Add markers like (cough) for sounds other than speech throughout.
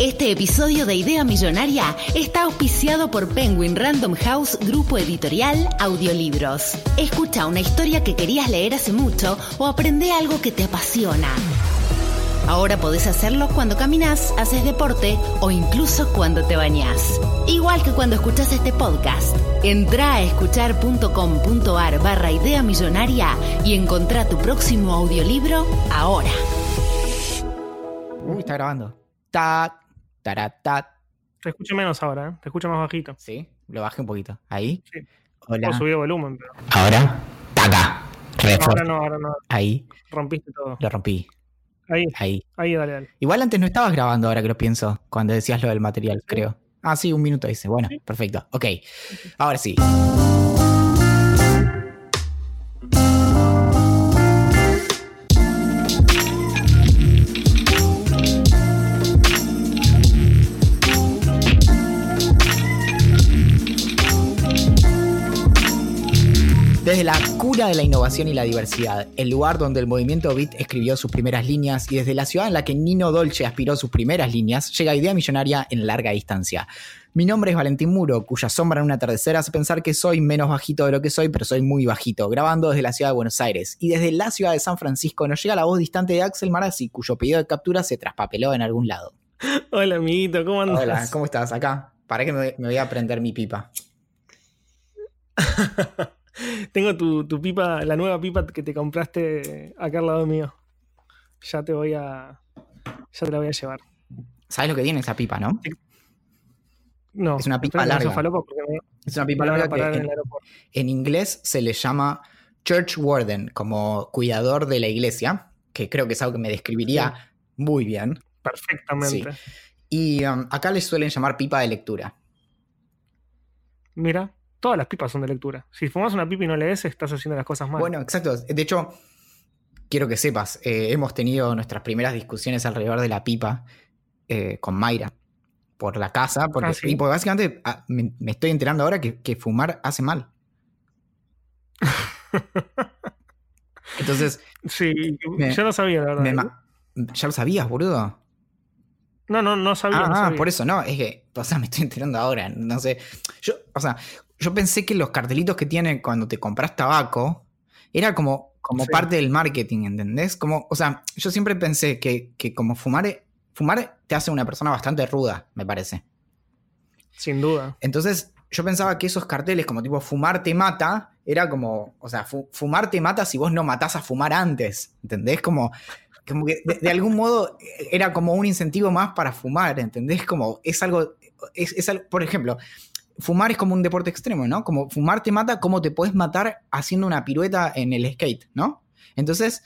Este episodio de Idea Millonaria está auspiciado por Penguin Random House Grupo Editorial Audiolibros. Escucha una historia que querías leer hace mucho o aprende algo que te apasiona. Ahora podés hacerlo cuando caminas, haces deporte o incluso cuando te bañás. Igual que cuando escuchas este podcast. Entra a escuchar.com.ar barra idea millonaria y encontrá tu próximo audiolibro ahora. Uy, está grabando. Taratat. Te escucho menos ahora, ¿eh? te escucho más bajito. Sí, lo bajé un poquito. Ahí. Sí. Hola. Volumen, pero. Ahora. Taca. Ahora no, ahora no. Ahí. Rompiste todo. Lo rompí. Ahí, Ahí. ahí, dale, dale. Igual antes no estabas grabando, ahora que lo pienso, cuando decías lo del material, creo. Ah, sí, un minuto dice. Bueno, Sí. perfecto. Ok. Ahora sí. Desde la cura de la innovación y la diversidad, el lugar donde el movimiento Beat escribió sus primeras líneas y desde la ciudad en la que Nino Dolce aspiró sus primeras líneas, llega Idea Millonaria en larga distancia. Mi nombre es Valentín Muro, cuya sombra en un atardecer hace pensar que soy menos bajito de lo que soy, pero soy muy bajito, grabando desde la ciudad de Buenos Aires. Y desde la ciudad de San Francisco nos llega la voz distante de Axel Marazzi, cuyo pedido de captura se traspapeló en algún lado. Hola, amiguito, ¿cómo andas? Hola, ¿cómo estás? Acá. ¿Para que me, me voy a prender mi pipa? (laughs) (laughs) Tengo tu, tu pipa, la nueva pipa que te compraste acá al lado mío. Ya te voy a. Ya te la voy a llevar. ¿Sabes lo que tiene esa pipa, no? No, Es una pipa larga. me, Es una pipa larga que en inglés se le llama Church Warden, como cuidador de la iglesia, que creo que es algo que me describiría muy bien. Perfectamente. Y um, acá le suelen llamar pipa de lectura. Mira, todas las pipas son de lectura. Si fumas una pipa y no lees, estás haciendo las cosas mal. Bueno, exacto. De hecho, quiero que sepas, eh, hemos tenido nuestras primeras discusiones alrededor de la pipa eh, con Mayra por la casa, porque, Ah, sí. y porque básicamente ah, me, me estoy enterando ahora que, que fumar hace mal. (laughs) Entonces, sí, me- yo no sabía, la verdad. me ya lo sabías, boludo. No, no, no sabía. Ah, no ah, sabía. por eso no, es que, o sea, me estoy enterando ahora, no sé. Yo, o sea, yo pensé que los cartelitos que tienen cuando te compras tabaco era como, como Sí. parte del marketing, ¿entendés? Como, o sea, yo siempre pensé que, que como fumar, fumar te hace una persona bastante ruda, me parece. Sin duda. Entonces, yo pensaba que esos carteles como tipo fumar te mata, era como, o sea, fu- fumar te mata si vos no matás a fumar antes, ¿entendés? Como, como que de, de algún modo era como un incentivo más para fumar, ¿entendés? Como es algo, es, es por ejemplo, fumar es como un deporte extremo, ¿no? Como fumar te mata, ¿cómo te puedes matar haciendo una pirueta en el skate, ¿no? Entonces,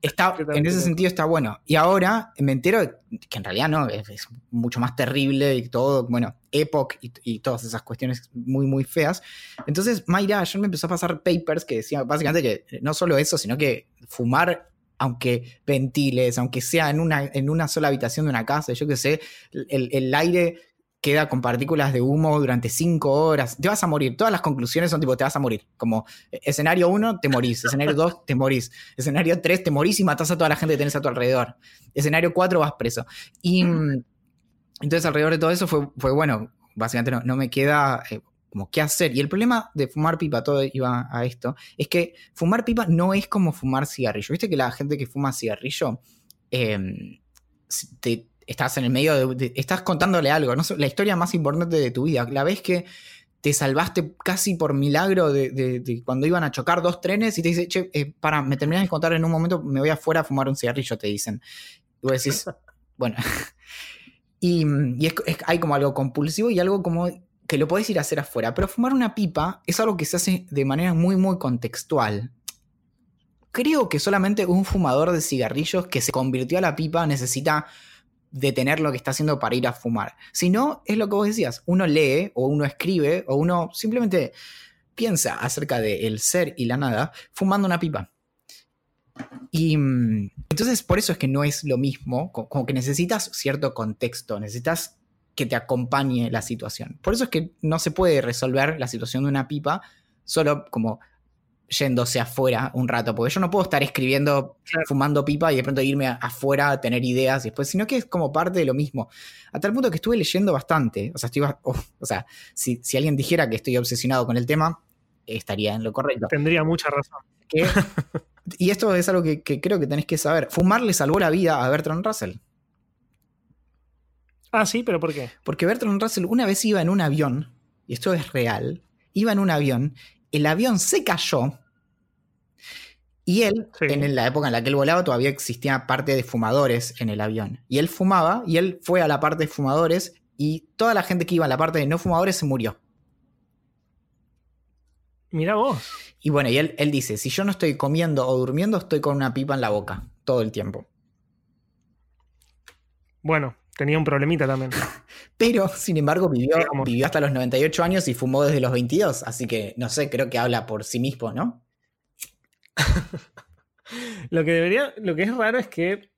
está, (laughs) en ese sentido está bueno. Y ahora me entero que en realidad no, es, es mucho más terrible y todo, bueno, Epoch y, y todas esas cuestiones muy, muy feas. Entonces, Mayra ayer me empezó a pasar papers que decían básicamente que no solo eso, sino que fumar, aunque ventiles, aunque sea en una, en una sola habitación de una casa, yo qué sé, el, el aire queda con partículas de humo durante cinco horas, te vas a morir. Todas las conclusiones son tipo, te vas a morir. Como eh, escenario 1, te morís. Escenario 2, te morís. Escenario 3, te morís y matás a toda la gente que tenés a tu alrededor. Escenario 4, vas preso. Y mm, entonces alrededor de todo eso fue, fue bueno, básicamente no, no me queda eh, como qué hacer. Y el problema de fumar pipa, todo iba a esto, es que fumar pipa no es como fumar cigarrillo. ¿Viste que la gente que fuma cigarrillo, eh, si te, estás en el medio de, de- estás contándole algo, ¿no? la historia más importante de tu vida, la vez que te salvaste casi por milagro de, de- de cuando iban a chocar dos trenes y te dice, che, eh, para, me terminas de contar en un momento, me voy afuera a fumar un cigarrillo, te dicen. Y vos decís, (laughs) bueno. y y es- es- hay como algo compulsivo y algo como que lo podés ir a hacer afuera, pero fumar una pipa es algo que se hace de manera muy, muy contextual. Creo que solamente un fumador de cigarrillos que se convirtió a la pipa necesita detener lo que está haciendo para ir a fumar. Si no, es lo que vos decías, uno lee o uno escribe o uno simplemente piensa acerca del ser y la nada fumando una pipa. Y mm, entonces por eso es que no es lo mismo, co- como que necesitas cierto contexto, necesitas que te acompañe la situación. Por eso es que no se puede resolver la situación de una pipa solo como yéndose afuera un rato, porque yo no puedo estar escribiendo, Claro. fumando pipa y de pronto irme afuera a tener ideas y después, sino que es como parte de lo mismo. A tal punto que estuve leyendo bastante, o sea, estoy, oh, o sea si, si alguien dijera que estoy obsesionado con el tema, estaría en lo correcto. Tendría mucha razón. Que- (laughs) y esto es algo que, que creo que tenés que saber. Fumar le salvó la vida a Bertrand Russell. Ah, sí, pero ¿por qué? Porque Bertrand Russell una vez iba en un avión, y esto es real, iba en un avión, el avión se cayó, y él, Sí. en la época en la que él volaba, todavía existía parte de fumadores en el avión. Y él fumaba, y él fue a la parte de fumadores, y toda la gente que iba a la parte de no fumadores se murió. Mira vos. Y bueno, y él, él dice, si yo no estoy comiendo o durmiendo, estoy con una pipa en la boca, todo el tiempo. Bueno, tenía un problemita también. (laughs) Pero, sin embargo, vivió, Digamos. vivió hasta los 98 años y fumó desde los 22. Así que, no sé, creo que habla por sí mismo, ¿no? (laughs) Lo que debería, lo que es raro es que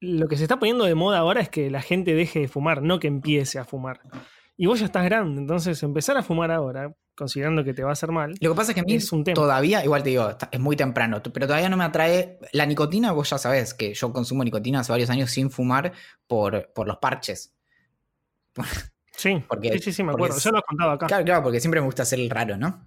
lo que se está poniendo de moda ahora es que la gente deje de fumar, no que empiece a fumar. Y vos ya estás grande, entonces empezar a fumar ahora, considerando que te va a hacer mal, Lo que pasa es que a mí Es un tema. todavía, igual te digo, es muy temprano, pero todavía no me atrae. La nicotina, vos ya sabés que yo consumo nicotina hace varios años sin fumar por, por los parches. (laughs) sí, Porque- sí, sí, sí, me acuerdo. Yo lo he contado acá. Claro, claro, porque siempre me gusta hacer el raro, ¿no?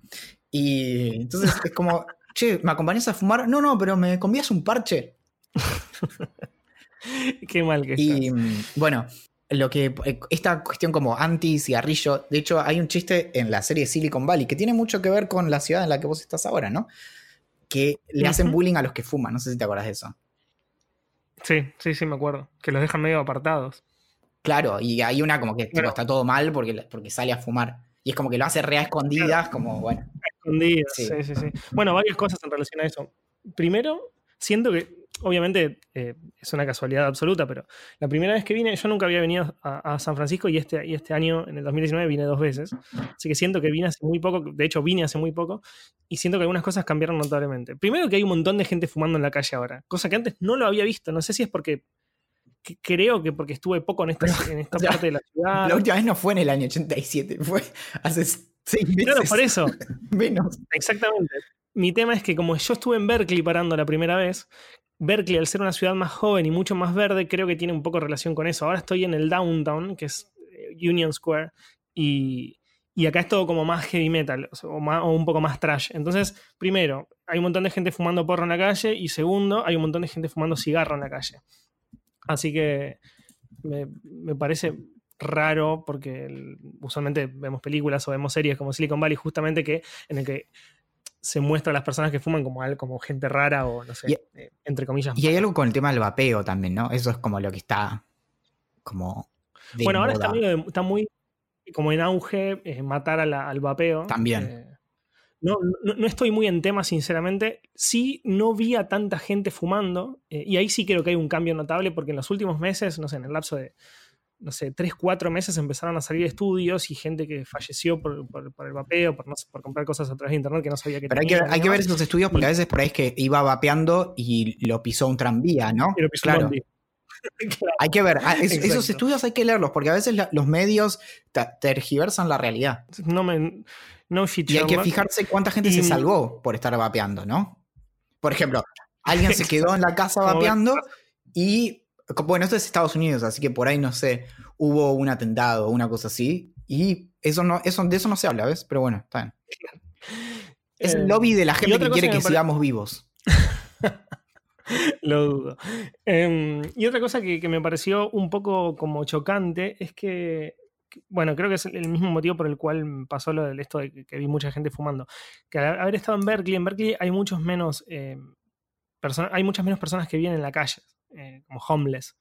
Y entonces es como, (laughs) che, ¿me acompañás a fumar? No, no, pero ¿me convías un parche? (laughs) Qué mal que Y estás. bueno, lo que eh, esta cuestión como anti-cigarrillo, de hecho hay un chiste en la serie Silicon Valley que tiene mucho que ver con la ciudad en la que vos estás ahora, ¿no? Que le hacen bullying a los que fuman, no sé si te acuerdas de eso. Sí, sí, sí, me acuerdo. Que los dejan medio apartados. Claro, y hay una como que tipo, Bueno. está todo mal porque, porque sale a fumar. Y es como que lo hace re a escondidas, como bueno. Escondidas, Sí. sí. sí, sí, Bueno, varias cosas en relación a eso. Primero, siento que, obviamente, eh, es una casualidad absoluta, pero la primera vez que vine, yo nunca había venido a, a San Francisco y este, y este año, en el 2019, vine dos veces. Así que siento que vine hace muy poco, de hecho vine hace muy poco, y siento que algunas cosas cambiaron notablemente. Primero que hay un montón de gente fumando en la calle ahora, cosa que antes no lo había visto. No sé si es porque, que- creo que porque estuve poco en esta, en esta o sea, parte de la ciudad. La última vez no fue en el año 87, fue hace seis meses. Claro, por eso. (laughs) Menos. Exactamente. Mi tema es que como yo estuve en Berkeley parando la primera vez, Berkeley, al ser una ciudad más joven y mucho más verde, creo que tiene un poco relación con eso. Ahora estoy en el downtown, que es eh, Union Square, y, y acá es todo como más heavy metal, o, un poco más trash. Entonces, primero, hay un montón de gente fumando porro en la calle, y segundo, hay un montón de gente fumando cigarro en la calle. Así que me, me parece raro porque usualmente vemos películas o vemos series como Silicon Valley justamente que en el que se muestra a las personas que fuman como, como gente rara o no sé, Y- eh, entre comillas. Y hay algo con el tema del vapeo también, ¿no? Eso es como lo que está como. de bueno, ahora está, medio de- está muy como en auge eh, matar a la- al vapeo. También. Eh, no, no, no estoy muy en tema, sinceramente. Sí, no vi a tanta gente fumando. y ahí sí creo que hay un cambio notable porque en los últimos meses, no sé, en el lapso de, no sé, 3, 4 meses empezaron a salir estudios y gente que falleció por, por- por el vapeo, por, no sé, por comprar cosas a través de internet que no sabía que Pero hay que, hay que ver esos estudios porque a veces por ahí es que iba vapeando y lo pisó un tranvía, ¿no? Y lo pisó un claro. bondi. (laughs) Claro. Hay que ver. ah, es- esos estudios hay que leerlos porque a veces la- los medios tergiversan la realidad. No me. No Y hay que fijarse cuánta gente se salvó por estar vapeando, ¿no? Por ejemplo, alguien (laughs) se quedó en la casa vapeando y. Bueno, esto es Estados Unidos, así que por ahí no sé, hubo un atentado o una cosa así. Y eso no, eso, de eso no se habla, ¿ves? Pero bueno, está bien. (laughs) Es Eh, el lobby de la gente que quiere que que me pare- sigamos vivos. (laughs) Lo dudo. Em, y otra cosa que, que me pareció un poco como chocante es que, bueno, creo que es el mismo motivo por el cual pasó lo de esto de que, que vi mucha gente fumando. Que al haber estado en Berkeley, en Berkeley hay muchos menos personas, hay muchas menos personas que viven en la calle, eh, como homeless.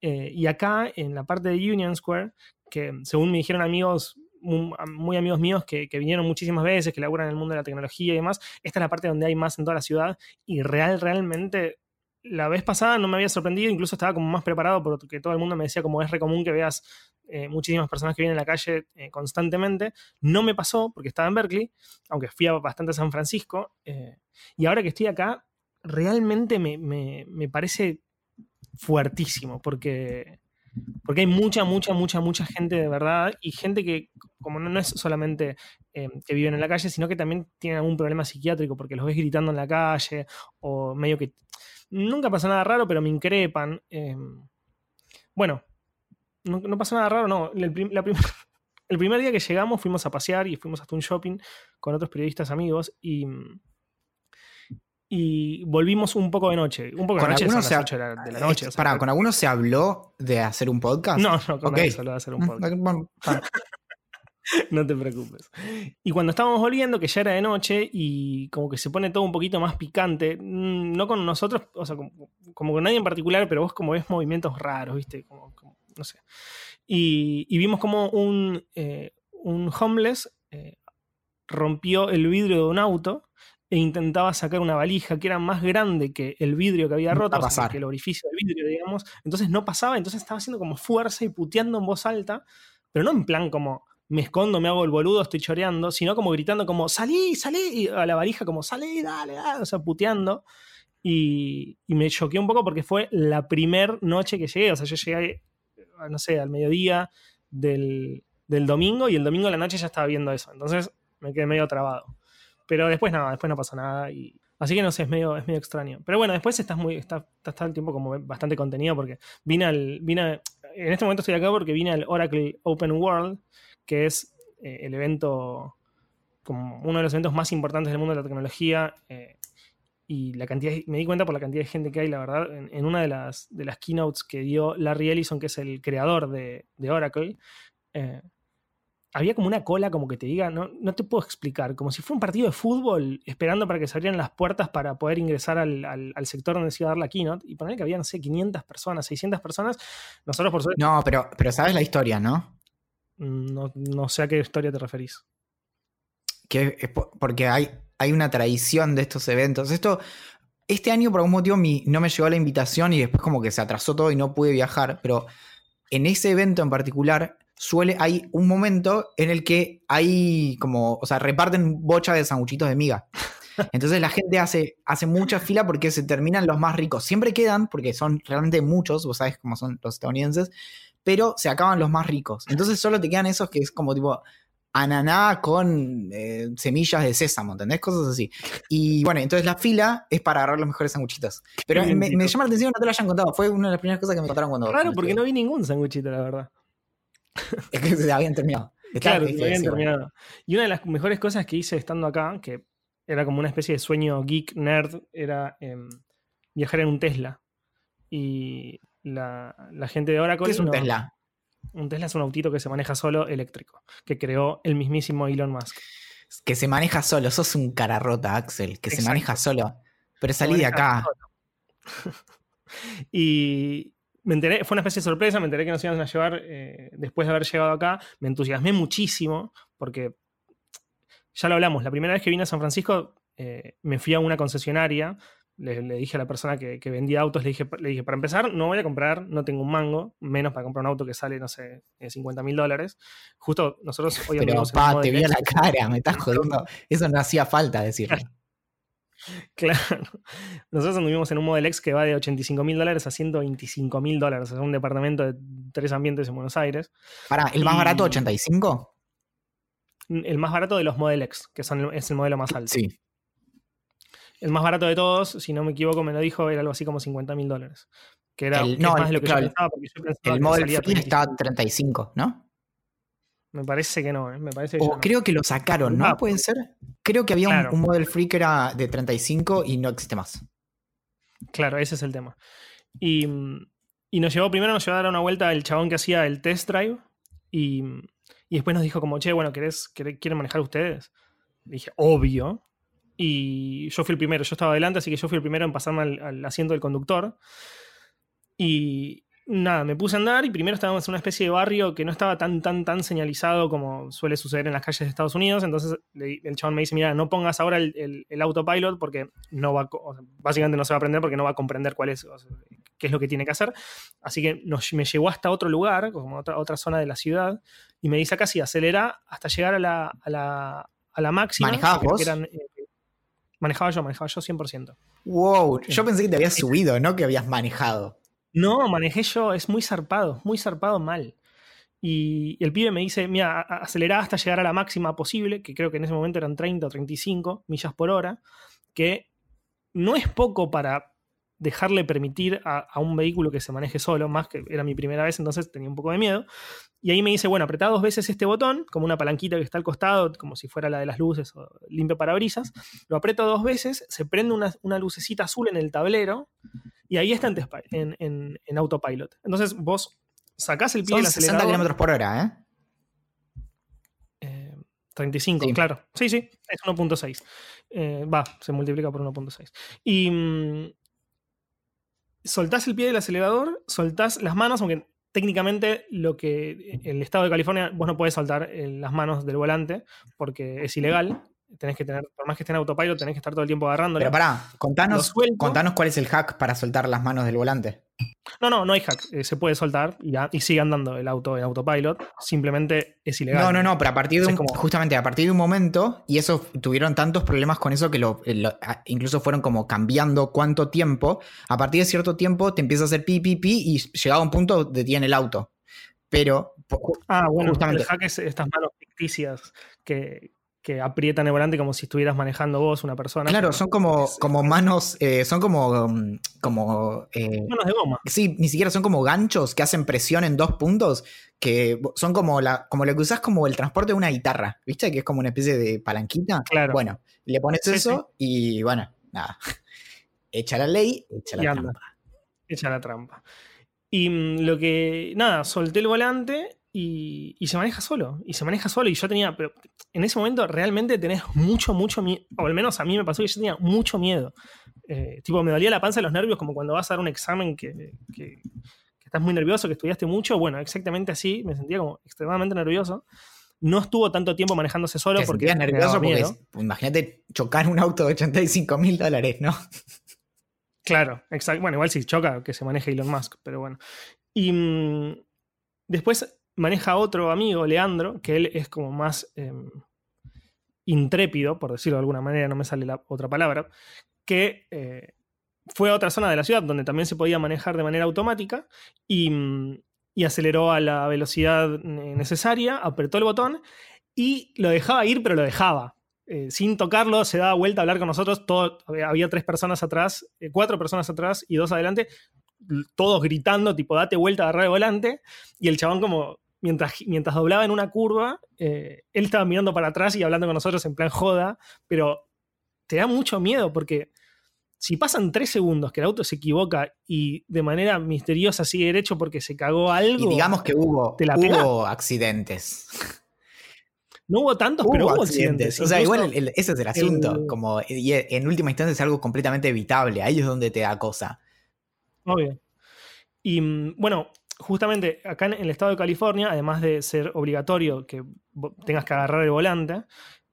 Eh, y acá, en la parte de Union Square, que según me dijeron amigos, mu- muy amigos míos que, que vinieron muchísimas veces, que laburan en el mundo de la tecnología y demás, esta es la parte donde hay más en toda la ciudad y real, realmente la vez pasada no me había sorprendido, incluso estaba como más preparado porque todo el mundo me decía como es re común que veas eh, muchísimas personas que vienen en la calle eh, constantemente. No me pasó porque estaba en Berkeley, aunque fui a bastante a San Francisco. eh, y ahora que estoy acá, realmente me, me- me parece fuertísimo porque, porque hay mucha, mucha, mucha, mucha gente de verdad y gente que como no, es solamente eh, que viven en la calle, sino que también tienen algún problema psiquiátrico porque los ves gritando en la calle o medio que... Nunca pasa nada raro, pero me increpan. Em, bueno, no, pasa nada raro, no. El, (laughs) el primer día que llegamos fuimos a pasear y fuimos hasta un shopping con otros periodistas amigos y y volvimos un poco de noche. Un poco de noche, 8 de la, noche. para, ¿con algunos se habló de hacer un podcast? No, no, con okay. se habló de hacer un mm, podcast. (laughs) no te preocupes. Y cuando estábamos volviendo, que ya era de noche y como que se pone todo un poquito más picante, mm, no con nosotros, o sea, como, con nadie en particular, pero vos como ves movimientos raros, ¿viste? Como, no sé. Y, vimos como un, eh, un homeless eh, rompió el vidrio de un auto e intentaba sacar una valija que era más grande que el vidrio que había roto, que el orificio del vidrio, digamos. Entonces no pasaba, entonces estaba haciendo como fuerza y puteando en voz alta, pero no en plan como me escondo, me hago el boludo, estoy choreando, sino como gritando como salí, salí, y a la valija como salí, dale, dale, o sea, puteando. Y, me choqué un poco porque fue la primer noche que llegué, o sea, yo llegué, no sé, al mediodía del, del domingo y el domingo de la noche ya estaba viendo eso, entonces me quedé medio trabado. Pero después nada, después no pasa nada. Y... Así que no sé, es medio, es medio extraño. Pero bueno, después estás muy, está, está el tiempo como bastante contenido porque vine al. En este momento estoy acá porque vine al Oracle Open World, que es eh, el evento, como uno de los eventos más importantes del mundo de la tecnología. Eh, y la cantidad, me di cuenta por la cantidad de gente que hay, la verdad, en, una de las, de las keynotes que dio Larry Ellison, que es el creador de, de Oracle, eh, había como una cola, como que te diga, no, no te puedo explicar, como si fuera un partido de fútbol esperando para que se abrieran las puertas para poder ingresar al, sector donde se iba a dar la keynote y poner que había, no sé, 500 personas, 600 personas. Nosotros, por suerte. No, pero, pero sabes la historia, ¿no? No, no sé a qué historia te referís. Que porque hay, hay una tradición de estos eventos. Esto, este año, por algún motivo, mi, no me llegó la invitación y después, como que se atrasó todo y no pude viajar, pero en ese evento en particular suele, hay un momento en el que hay como, o sea, reparten bocha de sanguchitos de miga. Entonces la gente hace, hace mucha fila porque se terminan los más ricos. Siempre quedan, porque son realmente muchos, vos sabés cómo son los estadounidenses, pero se acaban los más ricos. Entonces solo te quedan esos que es como tipo ananá con eh, semillas de sésamo, ¿entendés? Cosas así. Y bueno, entonces la fila es para agarrar los mejores sanguchitos. Pero me, llama la atención que no te lo hayan contado. Fue una de las primeras cosas que me contaron cuando... Claro, porque no vi ningún sanguchito, la verdad. (laughs) es que se habían terminado. claro, se habían terminado. Y una de las mejores cosas que hice estando acá, que era como una especie de sueño geek nerd, era em, viajar en un Tesla. Y la, gente de Oracle. ¿Qué es un Tesla? Un Tesla es un autito que se maneja solo eléctrico, que creó el mismísimo Elon Musk. Que se maneja solo, sos un cara rota, Axel, que se maneja solo. Pero salí de acá. (laughs) y, me enteré, fue una especie de sorpresa, me enteré que nos iban a llevar eh, después de haber llegado acá, me entusiasmé muchísimo, porque ya lo hablamos, la primera vez que vine a San Francisco eh, me fui a una concesionaria, le, dije a la persona que, vendía autos, le dije, le dije, para empezar, no voy a comprar, no tengo un mango, menos para comprar un auto que sale, no sé, 50 mil dólares. Justo nosotros hoy Pero, pa, te vi a la cara, me estás jodiendo. Eso no hacía falta decirlo. (laughs) (laughs) Claro. Nosotros anduvimos en un Model X que va de 85 mil dólares a 125 mil dólares. Es un departamento de tres ambientes en Buenos Aires. Para, ¿el más barato 85? El más barato de los Model X, que son, es el modelo más alto. Sí. El más barato de todos, si no me equivoco, me lo dijo, era algo así como 50 mil dólares. Que era más de lo que yo pensaba. Porque yo pensaba el Model Free está a 35, ¿no? Me parece que no, ¿eh? me parece O creo que lo sacaron, ¿no? ¿Puede ser? Creo que había un, Model Free que era de 35 y no existe más. Claro, ese es el tema. Y, nos llevó, primero nos llevó a dar una vuelta el chabón que hacía el test drive y, después nos dijo como, che, bueno, ¿querés, ¿quieren manejar ustedes? dije, obvio. Y yo fui el primero, yo estaba adelante, así que yo fui el primero en pasarme al asiento del conductor. Y, nada, me puse a andar y primero estábamos en una especie de barrio que no estaba tan, tan, tan señalizado como suele suceder en las calles de Estados Unidos. Entonces el chabón me dice, mira, no pongas ahora el, autopilot porque no va, básicamente no se va a aprender porque no va a comprender cuál es, qué es lo que tiene que hacer. Así que me llevó hasta otro lugar, como otra, otra zona de la ciudad, y me dice acá sí, acelera hasta llegar a la, a la, a la máxima. ¿Manejabas vos? Eh, manejaba yo, manejaba yo 100%. Wow, yo pensé que te habías subido, no que habías manejado. No, manejé yo, es muy zarpado, muy zarpado mal. Y, el pibe me dice, mira, acelerá hasta llegar a la máxima posible, que creo que en ese momento eran 30 o 35 millas por hora, que no es poco para dejarle permitir a, un vehículo que se maneje solo, más que era mi primera vez, entonces tenía un poco de miedo. Y ahí me dice, bueno, apretá dos veces este botón, como una palanquita que está al costado, como si fuera la de las luces o limpio parabrisas. Lo aprieto dos veces, se prende una, lucecita azul en el tablero y ahí está en, en, autopilot. Entonces vos sacás el pie del acelerador. 60 km por hora, ¿eh? 35, eh, claro. Sí, sí, es 1.6. Eh, va, se multiplica por 1.6. Y mm, soltás el pie del acelerador, soltás las manos, aunque técnicamente lo que el estado de California, vos no puedes soltar eh, las manos del volante porque es ilegal tenés que tener, por más que esté en autopilot, tenés que estar todo el tiempo agarrándolo. Pero pará, contanos, contanos cuál es el hack para soltar las manos del volante. No, no, no hay hack. Eh, se puede soltar y, y, sigue andando el auto en autopilot. Simplemente es ilegal. No, no, no, pero a partir de un, justamente a partir de un momento, y eso tuvieron tantos problemas con eso que lo, incluso fueron como cambiando cuánto tiempo. A partir de cierto tiempo te empieza a hacer pi, pi, pi y llegado a un punto detiene el auto. Pero. Ah, bueno, justamente. el hack es estas manos ficticias que, que aprietan el volante como si estuvieras manejando vos, una persona. Claro, son como, como manos, eh, son como... Mm, como eh, manos de goma. Sí, ni siquiera son como ganchos que hacen presión en dos puntos, que son como, la, como lo que usás como el transporte de una guitarra, ¿viste? Que es como una especie de palanquita. Claro. Bueno, le pones eso y bueno, nada. (laughs) Echa la ley, echa la trampa. Echa la trampa. Y mm, lo que, nada, solté el volante y, se maneja solo. Y se maneja solo. Y yo tenía, pero en ese momento realmente tenés mucho, mucho miedo. O al menos a mí me pasó que yo tenía mucho miedo. Eh, tipo, me dolía la panza de los nervios como cuando vas a dar un examen que, estás muy nervioso, que estudiaste mucho. Bueno, exactamente así. Me sentía como extremadamente nervioso. No estuvo tanto tiempo manejándose solo porque. nervioso porque imagínate chocar un auto de 85 mil dólares, ¿no? Claro, exacto. Bueno, igual si choca, que se maneje Elon Musk, pero bueno. Y mm, después maneja otro amigo, Leandro, que él es como más em, intrépido, por decirlo de alguna manera, no me sale la otra palabra, que eh, fue a otra zona de la ciudad donde también se podía manejar de manera automática y, mm, aceleró a la velocidad necesaria, apretó el botón y lo dejaba ir, pero lo dejaba. Eh, sin tocarlo, se daba vuelta a hablar con nosotros. Todo, había tres personas atrás, eh, cuatro personas atrás y dos adelante, todos gritando, tipo, date vuelta, agarrar el volante. Y el chabón como mientras, doblaba en una curva, eh, él estaba mirando para atrás y hablando con nosotros en plan joda, pero te da mucho miedo porque si pasan tres segundos que el auto se equivoca y de manera misteriosa sigue derecho porque se cagó algo. Y digamos que hubo, hubo accidentes. No hubo tantos, pero hubo accidentes. O sea, igual ese es el asunto. como, y en última instancia es algo completamente evitable. Ahí es donde te da cosa. Obvio. Y mm, bueno, justamente acá en el estado de California, además de ser obligatorio que tengas que agarrar el volante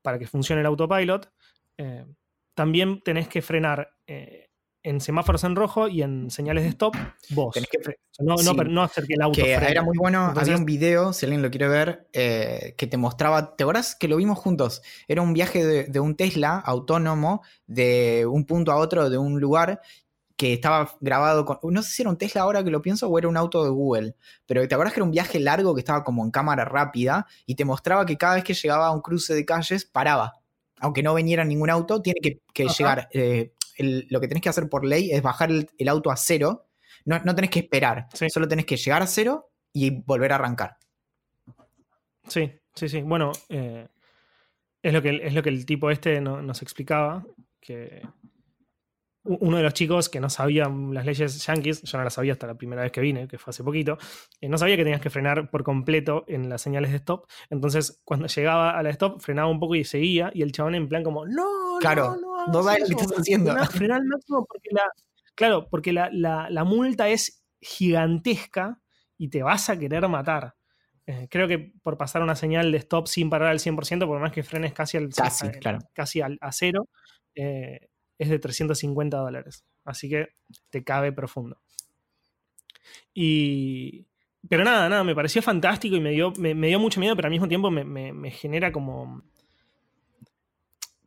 para que funcione el autopilot, eh, también tenés que frenar eh, en semáforos en rojo y en señales de stop vos. no, hacer que el auto que Era muy bueno, había un video, si alguien lo quiere ver, eh, que te mostraba, ¿te acuerdas que lo vimos juntos? Era un viaje de, de, un Tesla autónomo de un punto a otro de un lugar que estaba grabado con. No sé si era un Tesla ahora que lo pienso o era un auto de Google. Pero te acuerdas que era un viaje largo que estaba como en cámara rápida y te mostraba que cada vez que llegaba a un cruce de calles paraba. Aunque no viniera ningún auto, tiene que, llegar. Eh, lo que tenés que hacer por ley es bajar el, auto a cero. No, no, tenés que esperar. Solo tenés que llegar a cero y volver a arrancar. Sí, sí, sí. Bueno, eh, es, lo que, es lo que el tipo este nos explicaba. Que uno de los chicos que no sabía las leyes yankees, yo no las sabía hasta la primera vez que vine, que fue hace poquito, eh, no sabía que tenías que frenar por completo en las señales de stop. Entonces, cuando llegaba a la stop, frenaba un poco y seguía, y el chabón en plan como, no, claro, no, no, sabes lo que estás haciendo. Frenar al máximo porque la, claro, porque la, la, multa es gigantesca y te vas a querer matar. Eh, creo que por pasar una señal de stop sin parar al 100%, por más que frenes casi, al, casi, claro. casi al, a cero, eh, es de 350 dólares. Así que te cabe profundo. Y. Pero nada, nada, me pareció fantástico y me dio, me, dio mucho miedo, pero al mismo tiempo me, genera como.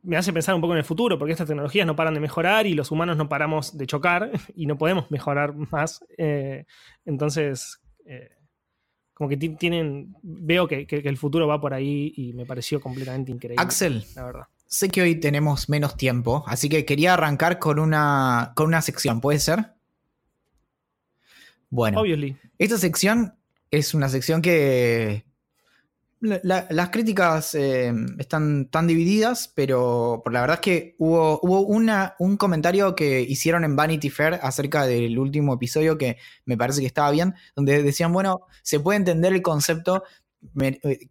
Me hace pensar un poco en el futuro, porque estas tecnologías no paran de mejorar y los humanos no paramos de chocar (laughs) y no podemos mejorar más. Eh, entonces, eh, como que tienen, veo que, el futuro va por ahí y me pareció completamente increíble. Axel, la verdad. Sé que hoy tenemos menos tiempo, así que quería arrancar con una, con una sección, ¿puede ser? Bueno, Obviously. esta sección es una sección que las críticas eh, están tan divididas, pero por la verdad es que hubo, hubo una, un comentario que hicieron en Vanity Fair acerca del último episodio que me parece que estaba bien, donde decían, bueno, se puede entender el concepto,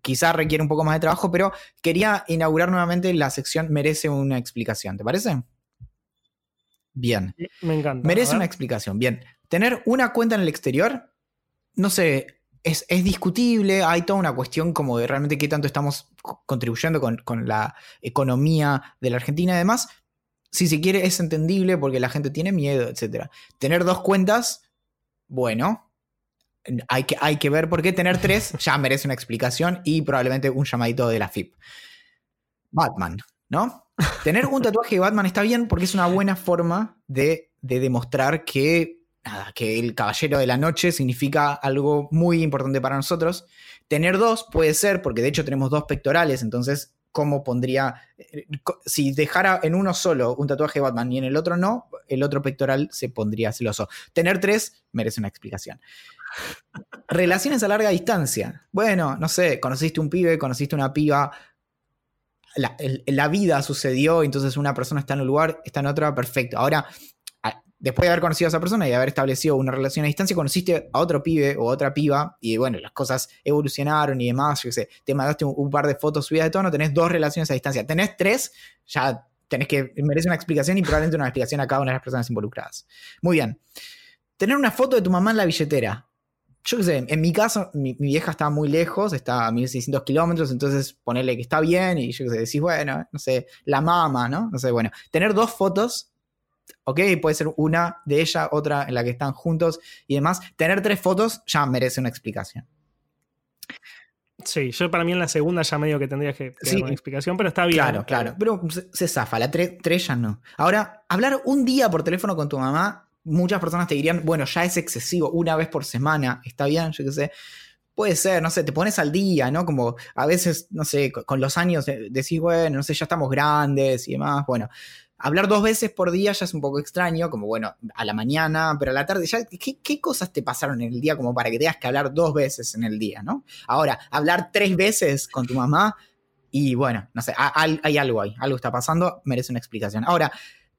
quizás requiere un poco más de trabajo, pero quería inaugurar nuevamente la sección Merece una explicación, ¿te parece? Bien. Me encanta. Merece una explicación, bien. Tener una cuenta en el exterior, no sé, es, discutible, hay toda una cuestión como de realmente qué tanto estamos contribuyendo con, la economía de la Argentina y demás. Si se quiere, es entendible porque la gente tiene miedo, etc. Tener dos cuentas, bueno, hay que, hay que ver por qué tener tres ya merece una explicación y probablemente un llamadito de la FIP. Batman, ¿no? Tener un tatuaje de Batman está bien porque es una buena forma de, de demostrar que nada, que el caballero de la noche significa algo muy importante para nosotros. Tener dos puede ser, porque de hecho tenemos dos pectorales, entonces, ¿cómo pondría? Eh, si dejara en uno solo un tatuaje de Batman y en el otro no, el otro pectoral se pondría celoso. Tener tres merece una explicación. Relaciones a larga distancia. Bueno, no sé, conociste un pibe, conociste una piba, la, vida sucedió, entonces una persona está en un lugar, está en otra, perfecto. Ahora, después de haber conocido a esa persona y haber establecido una relación a distancia, conociste a otro pibe o otra piba y bueno, las cosas evolucionaron y demás, yo qué sé, te mandaste un, par de fotos subidas de tono, tenés dos relaciones a distancia, tenés tres, ya tenés que, merece una explicación y probablemente una explicación a cada una de las personas involucradas. Muy bien. Tener una foto de tu mamá en la billetera. Yo qué sé, en mi caso, mi, vieja está muy lejos, está a 1600 kilómetros, entonces ponerle que está bien y yo qué sé, decís, bueno, no sé, la mamá, ¿no? No sé, bueno, tener dos fotos ok, puede ser una de ella, otra en la que están juntos y demás. Tener tres fotos ya merece una explicación. Sí, yo para mí en la segunda ya medio que tendría que tener una explicación, pero está bien. Claro, claro, pero se, zafa, la tres ya no. Ahora, hablar un día por teléfono con tu mamá, muchas personas te dirían, bueno, ya es excesivo, una vez por semana, está bien, yo qué sé. Puede ser, no sé, te pones al día, ¿no? Como a veces, no sé, con los años decís, bueno, no sé, ya estamos grandes y demás. Bueno, Hablar dos veces por día ya es un poco extraño, como bueno, a la mañana, pero a la tarde, ya, ¿qué, cosas te pasaron en el día como para que tengas que hablar dos veces en el día, ¿no? Ahora, hablar tres veces con tu mamá y bueno, no sé, hay, algo ahí, algo está pasando, merece una explicación. Ahora,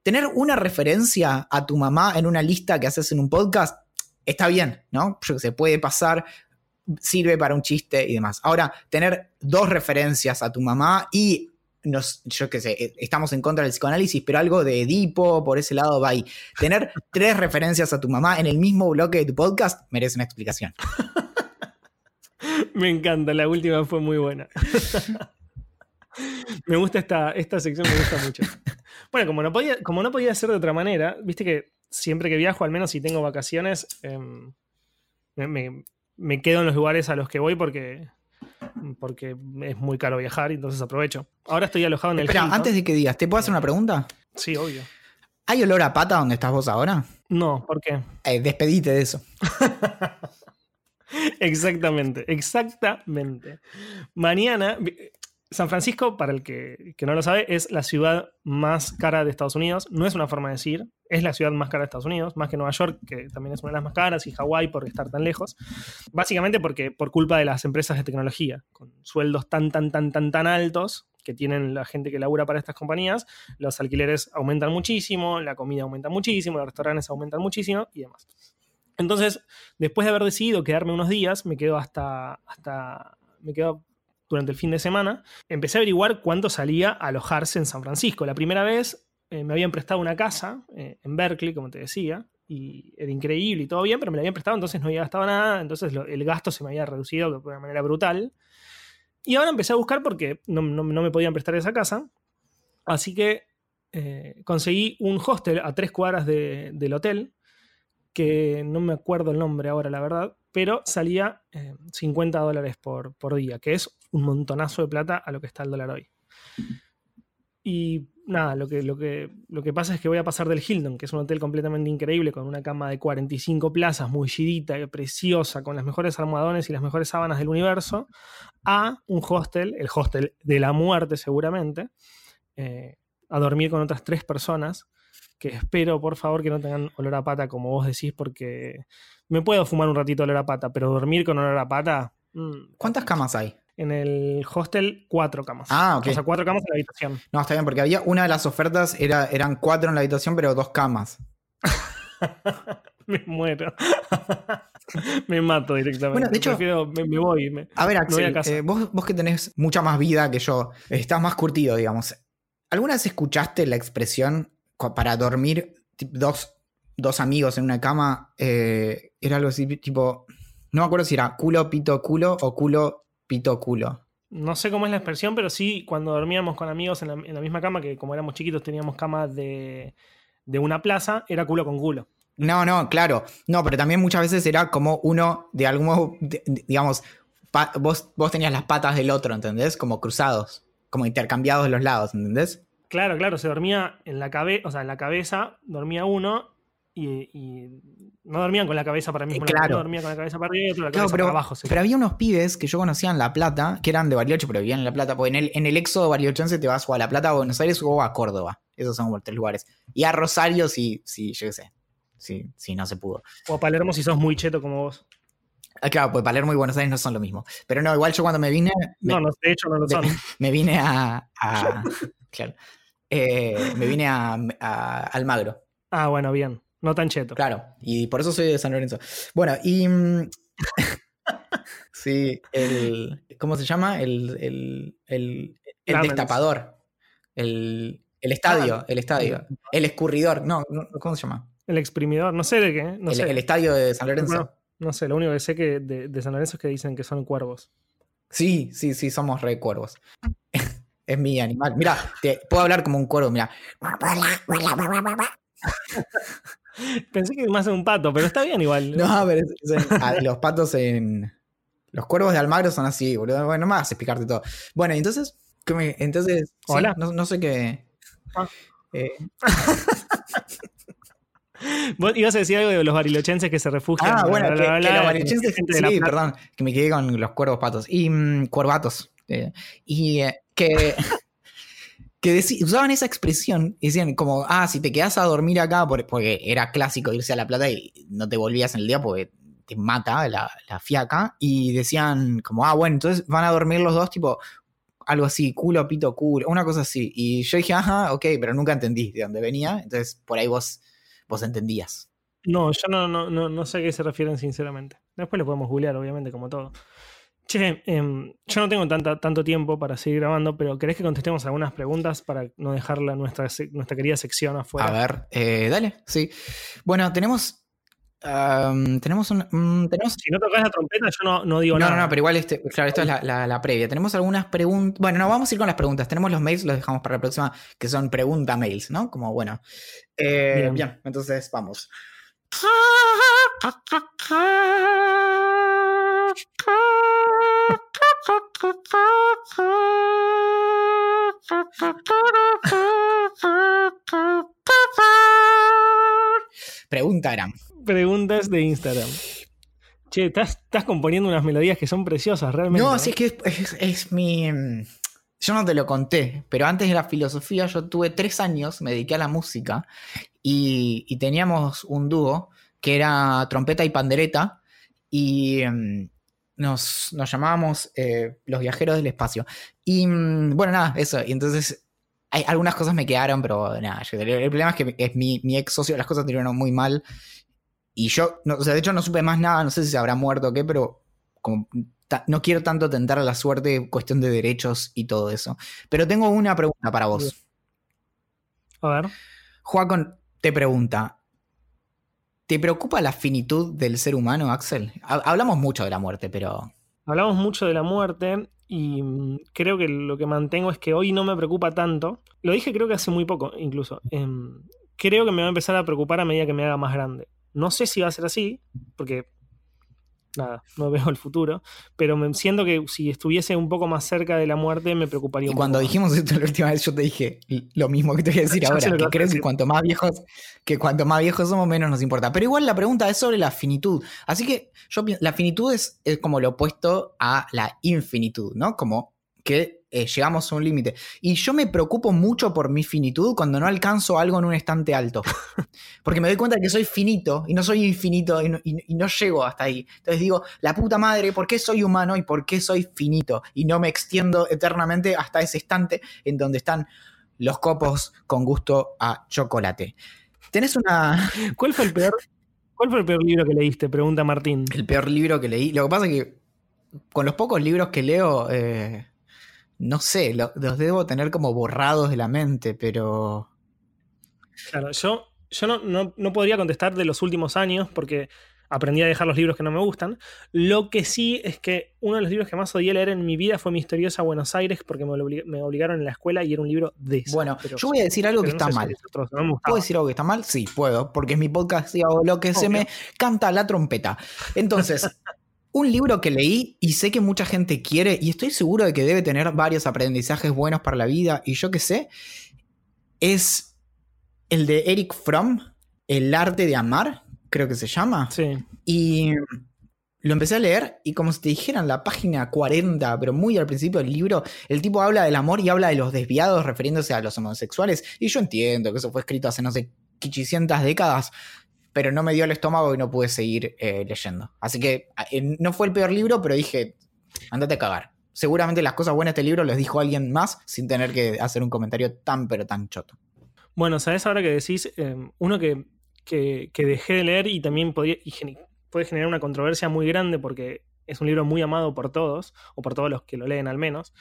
tener una referencia a tu mamá en una lista que haces en un podcast está bien, ¿no? Se puede pasar, sirve para un chiste y demás. Ahora, tener dos referencias a tu mamá y yo qué sé, eh, estamos en contra del psicoanálisis, pero algo de Edipo, por ese lado va ahí. Tener (laughs) tres referencias a tu mamá en el mismo bloque de tu podcast merece una explicación. (laughs) Me encanta, la última fue muy buena. (laughs) me gusta esta, esta sección, me gusta mucho. Bueno, como no, podía, como no podía ser de otra manera, viste que siempre que viajo, al menos si tengo vacaciones, em, me, quedo en los lugares a los que voy porque porque es muy caro viajar y entonces aprovecho. Ahora estoy alojado en el Espera, antes de que digas, ¿te puedo hacer una pregunta? Sí, obvio. ¿Hay olor a pata donde estás vos ahora? No, ¿por qué? Eh, despedite de eso. (laughs) exactamente, exactamente. Mañana, San Francisco, para el que, no lo sabe, es la ciudad más cara de Estados Unidos. No es una forma de decir, es la ciudad más cara de Estados Unidos, más que Nueva York, que también es una de las más caras, y Hawái por estar tan lejos. Básicamente porque por culpa de las empresas de tecnología, con sueldos tan, tan, tan, tan, tan altos que tienen la gente que labura para estas compañías, los alquileres aumentan muchísimo, la comida aumenta muchísimo, los restaurantes aumentan muchísimo y demás. Entonces, después de haber decidido quedarme unos días, me quedo hasta, hasta me quedo durante el fin de semana, empecé a averiguar cuánto salía alojarse en San Francisco. La primera vez eh, me habían prestado una casa eh, en Berkeley, como te decía, y era increíble y todo bien, pero me la habían prestado, entonces no había gastado nada, entonces el gasto se me había reducido de una manera brutal. Y ahora empecé a buscar porque no, me podían prestar esa casa, así que eh, conseguí un hostel a tres cuadras del hotel, que no me acuerdo el nombre ahora, la verdad, pero salía 50 dólares por, por día, que es un montonazo de plata a lo que está el dólar hoy. Y nada, lo que, lo, que, lo que pasa es que voy a pasar del Hilton, que es un hotel completamente increíble, con una cama de 45 plazas, muy chidita, preciosa, con las mejores almohadones y las mejores sábanas del universo, a un hostel, el hostel de la muerte seguramente, eh, a dormir con otras tres personas, que espero por favor que no tengan olor a pata como vos decís, porque me puedo fumar un ratito olor a pata, pero dormir con olor a pata... Mm, ¿Cuántas camas hay? En el hostel, cuatro camas. Ah, ok. O sea, cuatro camas en la habitación. No, está bien, porque había una de las ofertas, era, eran cuatro en la habitación, pero dos camas. (laughs) me muero. (laughs) me mato directamente. Bueno, de hecho, me, voy. a ver, Axel, eh, vos, vos que tenés mucha más vida que yo, estás más curtido, digamos. ¿Alguna vez escuchaste la expresión para dormir dos, dos amigos en una cama? Eh, era algo así, tipo, no me acuerdo si era culo, pito, culo o culo, pito, culo. No sé cómo es la expresión, pero sí, cuando dormíamos con amigos en la, misma cama, que como éramos chiquitos teníamos camas de, de una plaza, era culo con culo. No, no, claro. No, pero también muchas veces era como uno, de algún modo, digamos, vos, vos tenías las patas del otro, ¿entendés? Como cruzados como intercambiados de los lados, ¿entendés? Claro, claro, se dormía en la cabeza, o sea, en la cabeza dormía uno y, no dormían con la cabeza para mí mismo claro. dormía con la cabeza para arriba y otro la cabeza pero, para abajo. Pero había unos pibes que yo conocía en La Plata, que eran de Bariloche, pero vivían en La Plata, porque en el, en el éxodo bariochense te vas o a La Plata, a Buenos Aires o a Córdoba. Esos son como tres lugares. Y a Rosario sí, sí, yo qué sé. Sí, sí, no se pudo. O a Palermo si sos muy cheto como vos. Ah, claro, pues Palermo y Buenos Aires no son lo mismo. Pero no, igual yo cuando me vine. no, no, de hecho no lo son. (laughs) Me vine a. (laughs) claro. Eh, me vine a, Almagro. Ah, bueno, bien. No tan cheto. Claro, y por eso soy de San Lorenzo. Bueno, y. Mm, (laughs) sí, el. ¿Cómo se llama? El. El, el, el destapador. El, el estadio. Ah, el estadio. El escurridor. No, ¿cómo se llama? El exprimidor. No sé de qué. No el, sé. el estadio de San Lorenzo. No sé, lo único que sé que de, San Lorenzo es que dicen que son cuervos. Sí, sí, sí, somos re cuervos. (laughs) es mi animal. Mira, te puedo hablar como un cuervo, mira. (laughs) (laughs) Pensé que más de un pato, pero está bien igual. No, pero ah, los patos en. Los cuervos de Almagro son así, boludo. Bueno, no a explicarte todo. Bueno, entonces. entonces. Hola. no, sé qué. Ah. Eh, (laughs) Vos ibas a decir algo de los barilochenses que se refugian. Ah, bueno, que, los barilochenses. Sí, perdón, que me quedé con los cuervos patos. Y mm, cuervatos. Eh, y eh, que. (laughs) que usaban esa expresión y decían como, ah, si te quedas a dormir acá, porque era clásico irse a La Plata y no te volvías en el día porque te mata la, la fiaca, y decían como, ah, bueno, entonces van a dormir los dos, tipo, algo así, culo, pito, culo, una cosa así. Y yo dije, ajá, ok, pero nunca entendí de dónde venía, entonces por ahí vos vos entendías. No, yo no, no, no, no sé a qué se refieren sinceramente. Después lo podemos googlear, obviamente, como todo. Che, em, yo no tengo tanta, tanto tiempo para seguir grabando, pero ¿querés que contestemos algunas preguntas para no dejar nuestra, nuestra querida sección afuera? A ver, eh, dale, sí. Bueno, tenemos tenemos un. Mm, tenemos... Si no tocas la trompeta, yo no, digo nada. No, no, pero igual, este, claro, esto es la, previa. Tenemos algunas preguntas. Bueno, no, vamos a ir con las preguntas. Tenemos los mails, los dejamos para la próxima, que son pregunta mails, ¿no? Como bueno. Eh, bien. entonces vamos. Pregunta Gram preguntas de Instagram. Che, estás, componiendo unas melodías que son preciosas, realmente. No, sí, es que es, mi. Mm, yo no te lo conté, pero antes de la filosofía yo tuve tres años, me dediqué a la música y, teníamos un dúo que era trompeta y pandereta y mm, nos, llamábamos eh, los viajeros del espacio. Y mm, bueno, nada, eso. Y entonces hay, algunas cosas me quedaron, pero nada, el, problema es que es mi, mi ex socio, las cosas terminaron muy mal y yo, no, o sea, de hecho no supe más nada, no sé si se habrá muerto o qué, pero como no quiero tanto tentar a la suerte cuestión de derechos y todo eso. Pero tengo una pregunta para vos. A ver. Juan te pregunta, ¿te preocupa la finitud del ser humano, Axel? Hablamos mucho de la muerte, pero... Hablamos mucho de la muerte y mm, creo que lo que mantengo es que hoy no me preocupa tanto. Lo dije creo que hace muy poco incluso. Em, creo que me va a empezar a preocupar a medida que me haga más grande. No sé si va a ser así, porque nada, no (laughs) veo el futuro, pero me siento que si estuviese un poco más cerca de la muerte me preocuparía Y un cuando poco dijimos esto la última vez, yo te dije lo mismo que te voy a decir (laughs) ahora, que creo que cuanto más viejos, que cuanto más viejos somos, menos nos importa. Pero igual la pregunta es sobre la finitud. Así que yo la finitud es, es como lo opuesto a la infinitud, ¿no? Como que eh, llegamos a un límite. Y yo me preocupo mucho por mi finitud cuando no alcanzo algo en un estante alto. (laughs) Porque me doy cuenta de que soy finito y no soy infinito y no, y- y no llego hasta ahí. Entonces digo, la puta madre, ¿por qué soy humano y por qué soy finito? Y no me extiendo eternamente hasta ese estante en donde están los copos con gusto a chocolate. ¿Tenés una, (laughs) ¿Cuál fue el peor, cuál fue el peor libro que leíste? Pregunta Martín. el peor libro que leí? Lo que pasa es que con los pocos libros que leo, eh, no sé, lo- los debo tener como borrados de la mente, pero... Claro, yo, yo no, no- no podría contestar de los últimos años porque aprendí a dejar los libros que no me gustan. Lo que sí es que uno de los libros que más odié leer en mi vida fue Misteriosa Buenos Aires porque me, me obligaron en la escuela y era un libro de Bueno, yo voy a decir algo que está mal. ¿Puedo ¿Puedo decir algo que está mal? Sí, puedo, porque es mi podcast y hago lo que se me canta la trompeta. Entonces, (laughs) un libro que leí y sé que mucha gente quiere y estoy seguro de que debe tener varios aprendizajes buenos para la vida y yo qué sé, es el de Eric Fromm, El arte de amar, creo que se llama. Sí. Y lo empecé a leer y como si te dijeran la página 40, pero muy al principio del libro, el tipo habla del amor y habla de los desviados refiriéndose a los homosexuales. Y yo entiendo que eso fue escrito hace no sé quichicientas décadas, pero no me dio el estómago y no pude seguir eh, leyendo. Así que eh, no fue el peor libro, pero dije, andate a cagar. Seguramente las cosas buenas de este libro les dijo alguien más sin tener que hacer un comentario tan pero tan choto. Bueno, ¿sabes ahora que decís? Eh, uno que, que- que dejé de leer y también podía, y gene- puede generar una controversia muy grande porque es un libro muy amado por todos, o por todos los que lo leen al menos,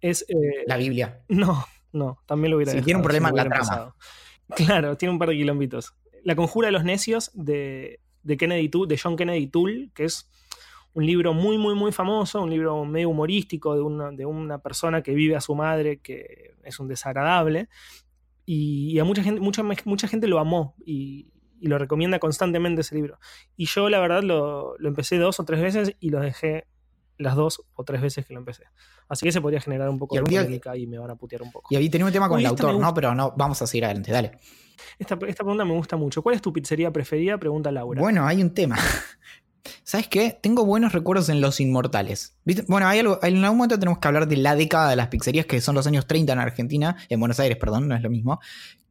es... eh, La Biblia. (laughs) No, no, también lo hubiera dejado tiene un si problema en la trama. empezado. Claro, tiene un par de quilombitos. La conjura de los necios de, de Kennedy Toole, de John Kennedy Toole, que es un libro muy, muy, muy famoso, un libro medio humorístico de una, de una persona que vive a su madre, que es un desagradable. Y, a mucha gente, mucha, mucha gente lo amó y, y lo recomienda constantemente ese libro. Y yo, la verdad, lo, lo empecé dos o tres veces y lo dejé las dos o tres veces que lo empecé. Así que se podría generar un poco Y de polémica y me van a putear un poco. Y ahí tenía un tema con Uy, el autor, ¿no? Pero no, vamos a seguir adelante, dale. Esta, esta pregunta me gusta mucho. ¿Cuál es tu pizzería preferida? Pregunta Laura. Bueno, hay un tema. (laughs) ¿Sabes qué? Tengo buenos recuerdos en Los Inmortales. ¿Viste? Bueno, hay algo, en algún momento tenemos que hablar de la década de las pizzerías, que son los años 30 en Argentina, en Buenos Aires, perdón, no es lo mismo.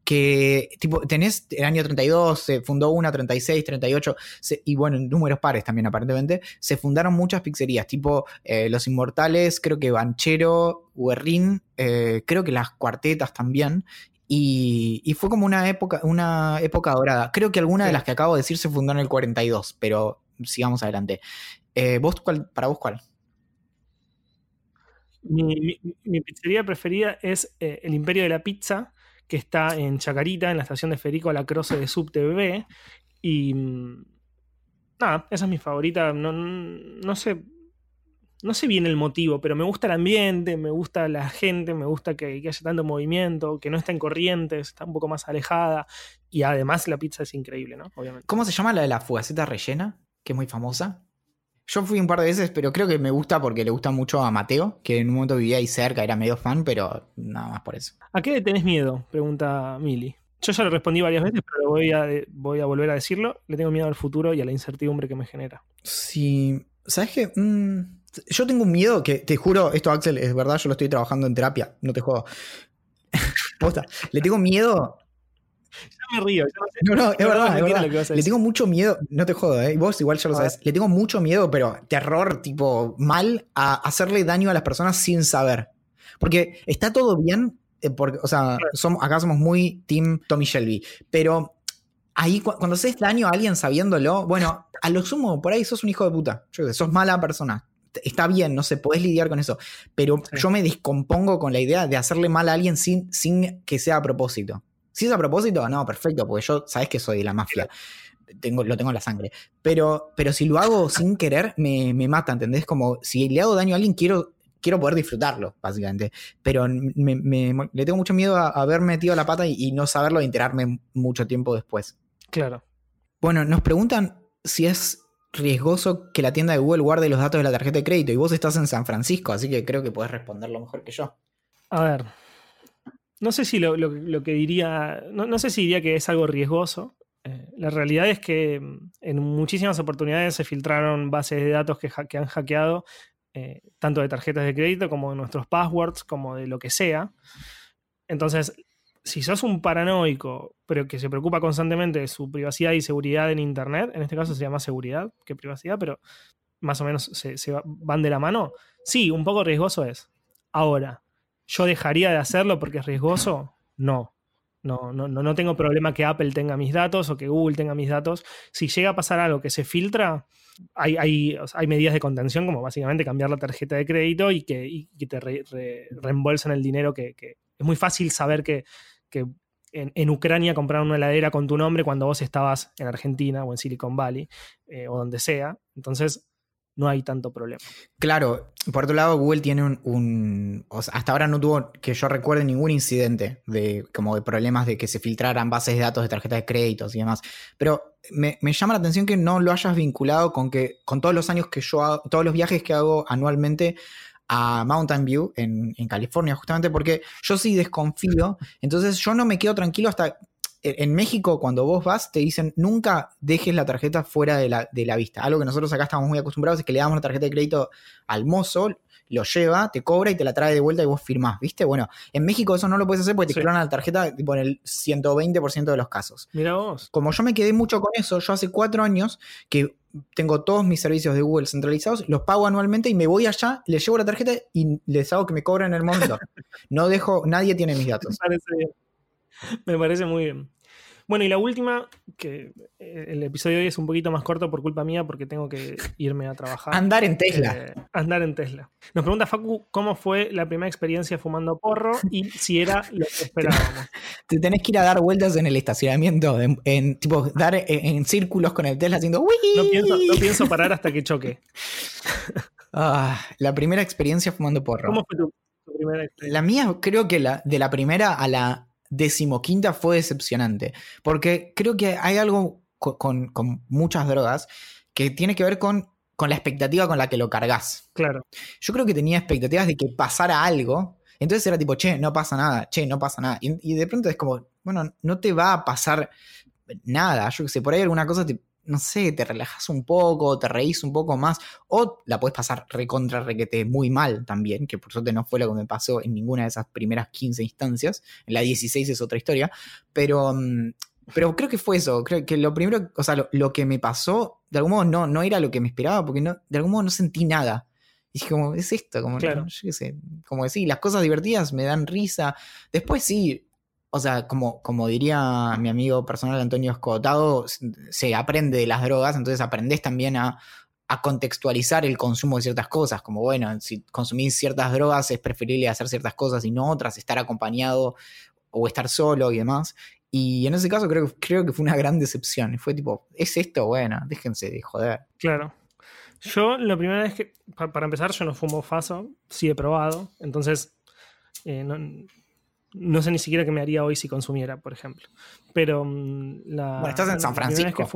Que, tipo, tenés el año 32, se fundó una, 36, 38, se- y bueno, en números pares también aparentemente, se fundaron muchas pizzerías, tipo eh, Los Inmortales, creo que Banchero, Guerrín, eh, creo que las cuartetas también. Y, y fue como una época, una época dorada. Creo que alguna de las que acabo de decir se fundó en el 42, pero sigamos adelante. Eh, ¿vos cuál, ¿Para vos cuál? Mi, mi- mi pizzería preferida es eh, el Imperio de la Pizza, que está en Chacarita, en la estación de Federico Lacroce de SubTV. Y mm, nada, esa es mi favorita. No, no sé. No sé bien el motivo, pero me gusta el ambiente, me gusta la gente, me gusta que, que haya tanto movimiento, que no está en corrientes, está un poco más alejada. Y además la pizza es increíble, ¿no? Obviamente. ¿Cómo se llama la de la fugaceta rellena? Que es muy famosa. Yo fui un par de veces, pero creo que me gusta porque le gusta mucho a Mateo, que en un momento vivía ahí cerca, era medio fan, pero nada más por eso. ¿A qué le tenés miedo? Pregunta Mili. Yo ya lo respondí varias veces, pero voy a, voy a volver a decirlo. Le tengo miedo al futuro y a la incertidumbre que me genera. Sí, ¿sabes qué? Mm, yo tengo un miedo que, te juro, esto Axel, es verdad, yo lo estoy trabajando en terapia, no te juego. (laughs) Posta, le tengo miedo. Ya me río. no sé- No, no, es verdad, es lo que vas a Le tengo mucho miedo, no te jodo, ¿eh? Vos igual ya lo sabes. Le tengo mucho miedo, pero terror, tipo, mal a hacerle daño a las personas sin saber. Porque está todo bien, eh, porque, o sea, somos, acá somos muy team Tommy Shelby, pero ahí cu- cuando haces daño a alguien sabiéndolo, bueno, a lo sumo, por ahí sos un hijo de puta. Yo qué sé, sos mala persona. Está bien, no sé, podés lidiar con eso. Pero Sí. yo me descompongo con la idea de hacerle mal a alguien sin, sin que sea a propósito. Si es a propósito, no, perfecto, porque yo, sabes que soy de la mafia. Tengo, lo tengo en la sangre. Pero, pero si lo hago (laughs) sin querer, me, me mata, ¿entendés? Como si le hago daño a alguien, quiero, quiero poder disfrutarlo, básicamente. Pero me- me- le tengo mucho miedo a haber metido la pata y, y no saberlo y enterarme mucho tiempo después. Claro. Bueno, nos preguntan si es riesgoso que la tienda de Google guarde los datos de la tarjeta de crédito y vos estás en San Francisco, así que creo que podés responderlo mejor que yo. A ver, no sé si lo, que diría, no, sé si diría que es algo riesgoso. Eh, la realidad es que mm, en muchísimas oportunidades se filtraron bases de datos que, han hackeado, eh, tanto de tarjetas de crédito como de nuestros passwords, como de lo que sea. Entonces, si sos un paranoico, pero que se preocupa constantemente de su privacidad y seguridad en Internet, en este caso se llama seguridad que privacidad, pero más o menos se, van de la mano, sí, un poco riesgoso es. Ahora, ¿yo dejaría de hacerlo porque es riesgoso? No. No, no, no tengo problema que Apple tenga mis datos o que Google tenga mis datos. Si llega a pasar algo que se filtra, hay, hay, hay medidas de contención, como básicamente cambiar la tarjeta de crédito y que, te reembolsen el dinero que, es muy fácil saber que, en, Ucrania compraron una heladera con tu nombre cuando vos estabas en Argentina o en Silicon Valley eh, o donde sea. Entonces, no hay tanto problema. Claro, por otro lado, Google tiene un. hasta ahora no tuvo, que yo recuerde, ningún incidente de como de problemas de que se filtraran bases de datos de tarjetas de créditos y demás. Pero me, llama la atención que no lo hayas vinculado con que, con todos los años que yo hago, todos los viajes que hago anualmente a Mountain View en, California, justamente porque yo sí desconfío, entonces yo no me quedo tranquilo hasta... En México, cuando vos vas, te dicen nunca dejes la tarjeta fuera de la, de la vista. Algo que nosotros acá estamos muy acostumbrados es que le damos la tarjeta de crédito al mozo, lo lleva, te cobra y te la trae de vuelta y vos firmás, ¿viste? Bueno, en México eso no lo puedes hacer porque te clonan la tarjeta tipo, en el 120% de los casos. Mira vos. Como yo me quedé mucho con eso, yo hace cuatro años que tengo todos mis servicios de Google centralizados, los pago anualmente y me voy allá, les llevo la tarjeta y les hago que me cobren en el momento. (laughs) No dejo, nadie tiene mis datos. (laughs) Me parece muy bien. Bueno, y la última, que eh, el episodio de hoy es un poquito más corto por culpa mía porque tengo que irme a trabajar. (laughs) Andar en Tesla. Eh, andar en Tesla. Nos pregunta Facu cómo fue la primera experiencia fumando porro y si era lo que esperábamos. (laughs) Te tenés que ir a dar vueltas en el estacionamiento, en, tipo, dar en, círculos con el Tesla haciendo No pienso, no pienso parar hasta que choque. Ah, la primera experiencia fumando porro. ¿Cómo fue tu, primera experiencia? La mía, creo que la, de la primera a la decimoquinta fue decepcionante. Porque creo que hay algo con, muchas drogas que tiene que ver con, con, la expectativa con la que lo cargas. Claro. Yo creo que tenía expectativas de que pasara algo. Entonces era tipo, che, no pasa nada, che, no pasa nada. Y, de pronto es como, bueno, no te va a pasar nada. Yo que sé, por ahí alguna cosa te, no sé, te relajas un poco, te reís un poco más, o la puedes pasar recontra requete muy mal también, que por suerte no fue lo que me pasó en ninguna de esas primeras 15 instancias, en la 16 es otra historia, pero, mm, pero creo que fue eso, creo que lo primero, o sea, lo, que me pasó, de algún modo no, no era lo que me esperaba, porque no, de algún modo no sentí nada. Y dije, como, es esto, como, claro. yo qué sé, como que sí, las cosas divertidas me dan risa. Después sí, o sea, como, como diría mi amigo personal Antonio Escotado, se aprende de las drogas, entonces aprendes también a, contextualizar el consumo de ciertas cosas, como bueno, si consumís ciertas drogas es preferible hacer ciertas cosas y no otras, estar acompañado o estar solo y demás. Y en ese caso creo, creo que fue una gran decepción. Fue tipo, ¿es esto? Bueno, déjense de joder. Claro. Yo la primera vez que, para empezar, yo no fumo faso, sí he probado, entonces eh, no sé ni siquiera qué me haría hoy si consumiera, por ejemplo. Pero mm, la. Bueno, estás en San Francisco.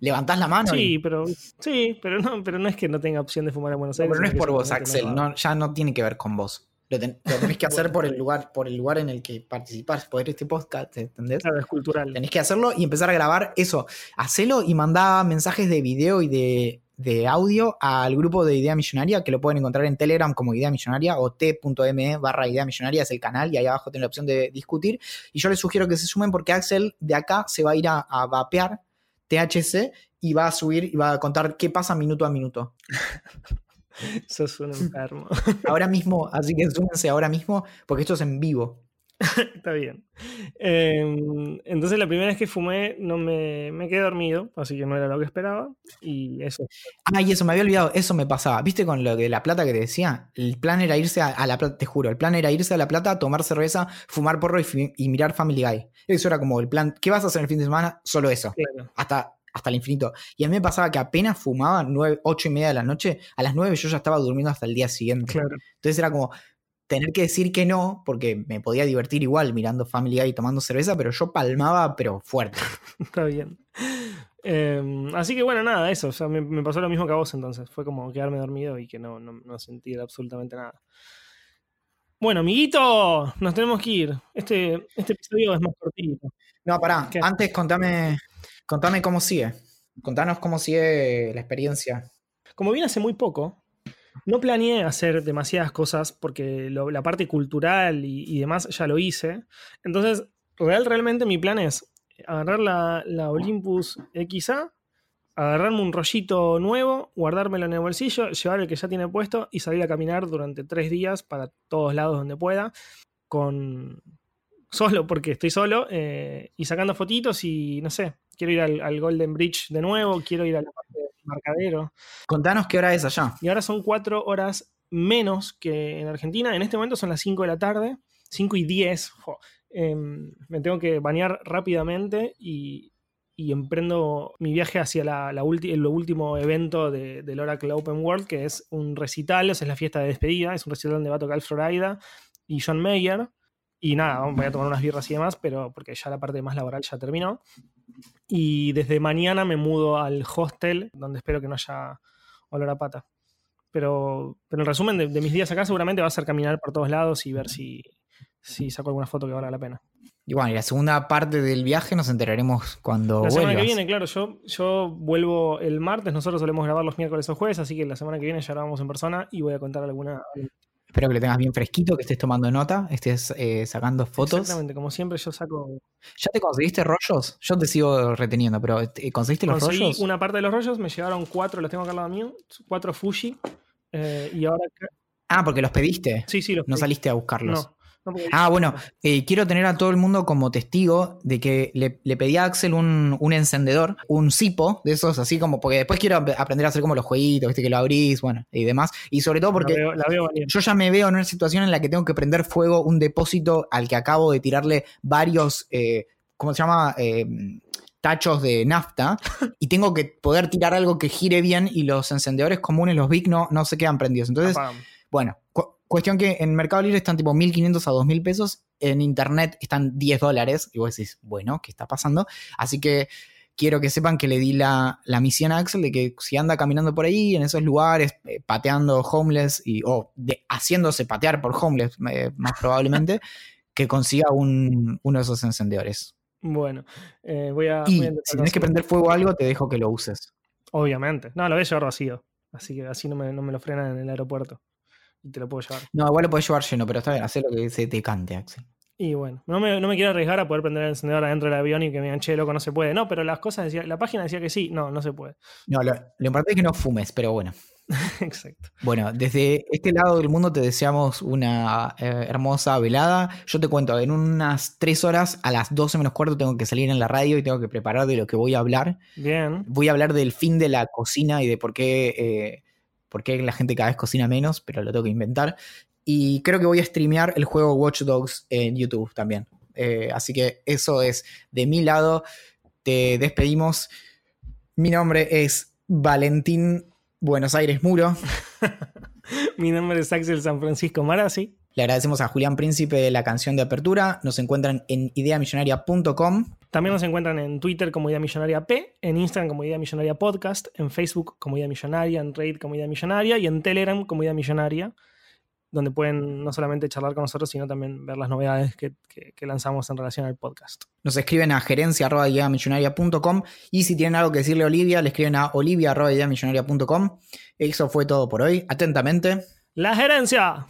¿Levantás la mano? Sí, pero, sí pero, no, pero no es que no tenga opción de fumar en Buenos Aires. pero no es por vos, Axel. ya no tiene que ver con vos. Lo, tenés que hacer por el lugar, por el lugar en el que participás, por este podcast, ¿entendés? Claro, es cultural. Tenés que hacerlo y empezar a grabar eso. Hacelo y mandá mensajes de video y de de audio al grupo de Idea Millonaria, que lo pueden encontrar en Telegram como Idea Millonaria o t.me barra Idea Millonaria, es el canal, y ahí abajo tienen la opción de discutir. Y yo les sugiero que se sumen porque Axel de acá se va a ir a, vapear THC y va a subir y va a contar qué pasa minuto a minuto. (laughs) Sos un enfermo. ahora mismo, así que súmense ahora mismo porque esto es en vivo. (laughs) Está bien. Em, entonces la primera vez que fumé no me, me, quedé dormido, así que no era lo que esperaba. Y eso. Ah, y eso, me había olvidado, eso me pasaba. ¿Viste con lo de la plata que te decía? El plan era irse a, la plata, te juro, el plan era irse a la plata, tomar cerveza, fumar porro y, mirar Family Guy. Eso era como el plan. ¿Qué vas a hacer el fin de semana? Solo eso. Hasta, hasta el infinito. Y a mí me pasaba que apenas fumaba 9, 8 y media de la noche, a las 9 yo ya estaba durmiendo hasta el día siguiente. Entonces era como, tener que decir que no, porque me podía divertir igual mirando Family Guy y tomando cerveza, pero yo palmaba, pero fuerte. (laughs) Está bien. Em, así que bueno, nada, eso. O sea, me, me pasó lo mismo que a vos entonces. Fue como quedarme dormido y que no, no, no sentir absolutamente nada. Bueno, amiguito, nos tenemos que ir. Este, este episodio es más cortito. No, pará. ¿Qué? Antes contame, contame cómo sigue. Contanos cómo sigue la experiencia. Como vine hace muy poco, no planeé hacer demasiadas cosas porque la parte cultural y, y demás ya lo hice. Entonces, real, realmente mi plan es agarrar la, la Olympus XA, agarrarme un rollito nuevo, guardármelo en el bolsillo, llevar el que ya tiene puesto y salir a caminar durante tres días para todos lados donde pueda, con solo porque estoy solo eh, y sacando fotitos y no sé, quiero ir al, al Golden Bridge de nuevo, quiero ir a la parte del marcadero. Contanos qué hora es allá. Y ahora son cuatro horas menos que en Argentina. En este momento son las 5 de la tarde, 5 y 10. jo. Em, me tengo que bañar rápidamente y, y emprendo mi viaje hacia la, la ulti- el último evento de- del Oracle Open World, que es un recital, o sea, es la fiesta de despedida, es un recital donde va a tocar Florida y John Mayer. Y nada, voy a tomar unas birras y demás, pero porque ya la parte más laboral ya terminó. Y desde mañana me mudo al hostel, donde espero que no haya olor a pata. Pero, pero el resumen de, de mis días acá seguramente va a ser caminar por todos lados y ver si, si saco alguna foto que valga la pena. Y bueno, y la segunda parte del viaje nos enteraremos cuando la semana que viene, claro, yo, yo vuelvo el martes, nosotros solemos grabar los miércoles o jueves, así que la semana que viene ya grabamos en persona y voy a contar alguna... Espero que lo tengas bien fresquito, que estés tomando nota, estés eh, sacando fotos. Exactamente, como siempre yo saco... ¿Ya te conseguiste rollos? Yo te sigo reteniendo, pero ¿te- ¿conseguiste los Conseguí rollos? una parte de los rollos, me llegaron cuatro, los tengo acá al lado mío, cuatro Fuji, eh, y ahora... Ah, porque los pediste. Sí, sí, los No pedí. saliste a buscarlos. No, no, Ah, bueno, eh, quiero tener a todo el mundo como testigo de que le, le pedí a Axel un, un encendedor, un cipo de esos, así como, porque después quiero ap- aprender a hacer como los jueguitos, ¿viste? que lo abrís, bueno, y demás. Y sobre todo porque la veo, la veo venir. yo ya me veo en una situación en la que tengo que prender fuego un depósito al que acabo de tirarle varios, eh, ¿cómo se llama? Eh, tachos de nafta (laughs) y tengo que poder tirar algo que gire bien y los encendedores comunes, los Vic, no, no se quedan prendidos. Entonces, bueno, cuestión que en Mercado Libre están tipo 1500 a 2000 pesos, en Internet están 10 dólares y vos decís, bueno, ¿qué está pasando? Así que quiero que sepan que le di la, la misión a Axel de que si anda caminando por ahí, en esos lugares, eh, pateando homeless y, o haciéndose patear por homeless, eh, más probablemente, (laughs) que consiga un- uno de esos encendedores. Bueno, eh, voy a... Y voy a intentar si tenés que prender fuego a algo, te dejo que lo uses. Obviamente. No, lo voy a llevar vacío. Así que así no me, no me lo frenan en el aeropuerto. Y te lo puedo llevar. No, igual lo podés llevar lleno, pero está bien, haz lo que se te cante, Axel. Y bueno, no me, no me quiero arriesgar a poder prender el encendedor adentro del avión y que me digan, che, loco, no se puede. No, pero las cosas decía, la página decía que sí. No, no se puede. No, lo, lo importante es que no fumes, pero bueno. (laughs) Exacto. Bueno, desde este lado del mundo te deseamos una eh, hermosa velada. Yo te cuento, en unas tres horas, a las 12 menos cuarto, tengo que salir en la radio y tengo que preparar de lo que voy a hablar. Bien. Voy a hablar del fin de la cocina y de por qué, eh, por qué la gente cada vez cocina menos, pero lo tengo que inventar. Y creo que voy a streamear el juego Watch Dogs en YouTube también. Eh, así que eso es de mi lado. Te despedimos. Mi nombre es Valentín Buenos Aires Muro. (laughs) Mi nombre es Axel San Francisco Marazzi. Le agradecemos a Julián Príncipe de la canción de apertura. Nos encuentran en ideamillonaria.com. También nos encuentran en Twitter como Idea Millonaria P, en Instagram como Idea Millonaria Podcast, en Facebook como Idea Millonaria, en Reddit como Idea Millonaria y en Telegram como Idea Millonaria, donde pueden no solamente charlar con nosotros, sino también ver las novedades que, que- que lanzamos en relación al podcast. Nos escriben a gerencia.ideamillonaria.com y si tienen algo que decirle a Olivia, le escriben a olivia.ideamillonaria.com. Eso fue todo por hoy. Atentamente. ¡La gerencia!